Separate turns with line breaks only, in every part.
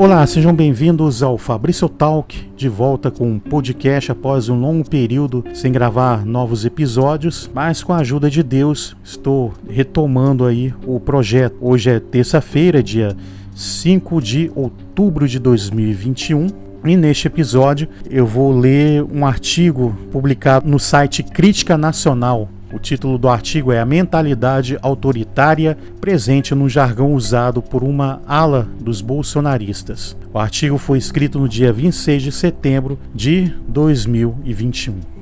Olá, sejam bem-vindos ao Fabrício Talk, de volta com um podcast após um longo período sem gravar novos episódios, mas com a ajuda de Deus estou retomando aí o projeto. Hoje é terça-feira, dia 5 de outubro de 2021. E neste episódio eu vou ler um artigo publicado no site Crítica Nacional título do artigo é A Mentalidade Autoritária Presente no Jargão Usado por uma Ala dos Bolsonaristas. O artigo foi escrito no dia 26 de setembro de 2021.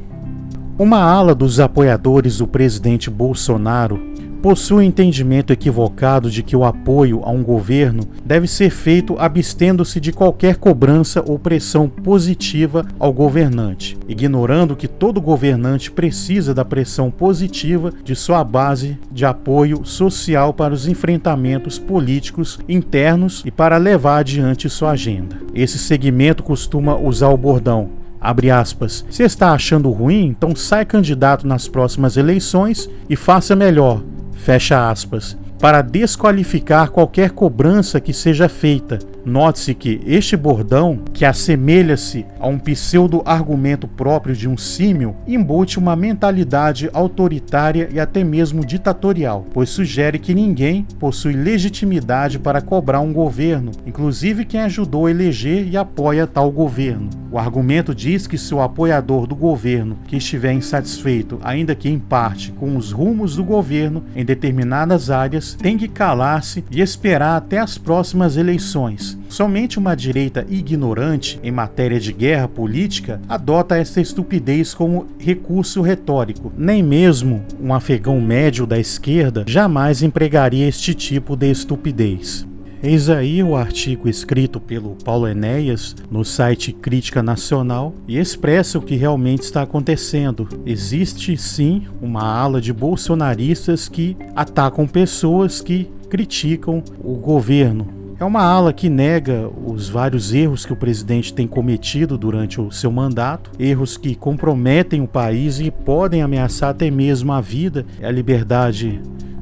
Uma ala dos apoiadores do presidente Bolsonaro possui um entendimento equivocado de que o apoio a um governo deve ser feito abstendo-se de qualquer cobrança ou pressão positiva ao governante, ignorando que todo governante precisa da pressão positiva de sua base de apoio social para os enfrentamentos políticos internos e para levar adiante sua agenda. Esse segmento costuma usar o bordão Abre aspas. Se está achando ruim, então sai candidato nas próximas eleições e faça melhor fecha aspas, para desqualificar qualquer cobrança que seja feita. Note-se que este bordão, que assemelha-se a um pseudo-argumento próprio de um símil, embute uma mentalidade autoritária e até mesmo ditatorial, pois sugere que ninguém possui legitimidade para cobrar um governo, inclusive quem ajudou a eleger e apoia tal governo. O argumento diz que se o apoiador do governo que estiver insatisfeito, ainda que em parte, com os rumos do governo em determinadas áreas, tem que calar-se e esperar até as próximas eleições. Somente uma direita ignorante em matéria de guerra política adota esta estupidez como recurso retórico. Nem mesmo um afegão médio da esquerda jamais empregaria este tipo de estupidez. Eis aí o artigo escrito pelo Paulo Enéas no site Crítica Nacional e expressa o que realmente está acontecendo. Existe sim uma ala de bolsonaristas que atacam pessoas que criticam o governo. É uma ala que nega os vários erros que o presidente tem cometido durante o seu mandato, erros que comprometem o país e podem ameaçar até mesmo a vida e a liberdade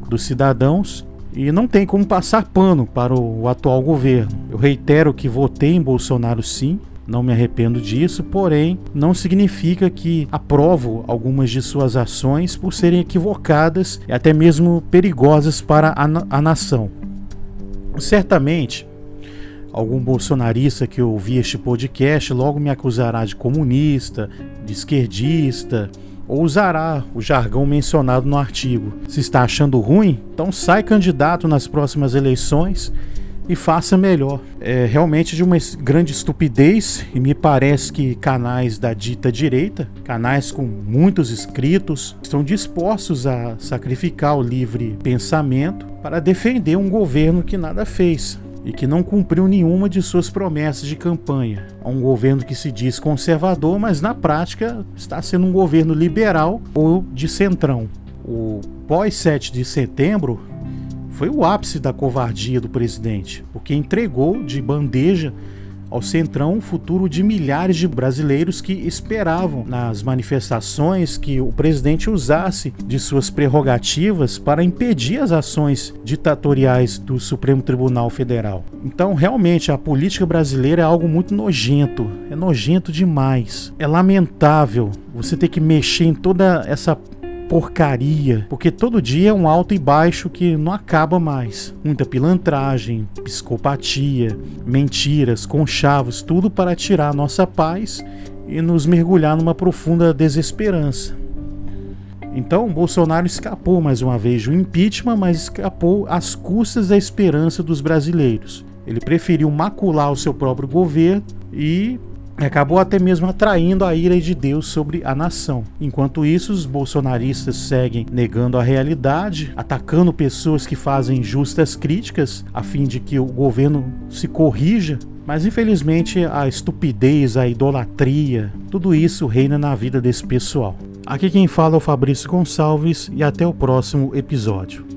dos cidadãos e não tem como passar pano para o atual governo. Eu reitero que votei em Bolsonaro sim, não me arrependo disso, porém não significa que aprovo algumas de suas ações por serem equivocadas e até mesmo perigosas para a, a nação. Certamente, algum bolsonarista que ouvir este podcast logo me acusará de comunista, de esquerdista, ou usará o jargão mencionado no artigo. Se está achando ruim, então sai candidato nas próximas eleições e faça melhor. É realmente de uma grande estupidez e me parece que canais da dita direita, canais com muitos inscritos, estão dispostos a sacrificar o livre pensamento para defender um governo que nada fez e que não cumpriu nenhuma de suas promessas de campanha. Um governo que se diz conservador, mas na prática está sendo um governo liberal ou de centrão. O pós-7 de setembro foi o ápice da covardia do presidente, porque entregou de bandeja ao Centrão o futuro de milhares de brasileiros que esperavam nas manifestações que o presidente usasse de suas prerrogativas para impedir as ações ditatoriais do Supremo Tribunal Federal. Então, realmente, a política brasileira é algo muito nojento, é nojento demais. É lamentável você ter que mexer em toda essa porcaria, porque todo dia é um alto e baixo que não acaba mais. Muita pilantragem, psicopatia, mentiras, conchavos, tudo para tirar nossa paz e nos mergulhar numa profunda desesperança. Então, Bolsonaro escapou mais uma vez do impeachment, mas escapou às custas da esperança dos brasileiros. Ele preferiu macular o seu próprio governo e acabou até mesmo atraindo a ira de Deus sobre a nação. Enquanto isso, os bolsonaristas seguem negando a realidade, atacando pessoas que fazem justas críticas a fim de que o governo se corrija. Mas infelizmente a estupidez, a idolatria, tudo isso reina na vida desse pessoal. Aqui quem fala é o Fabrício Gonçalves e até o próximo episódio.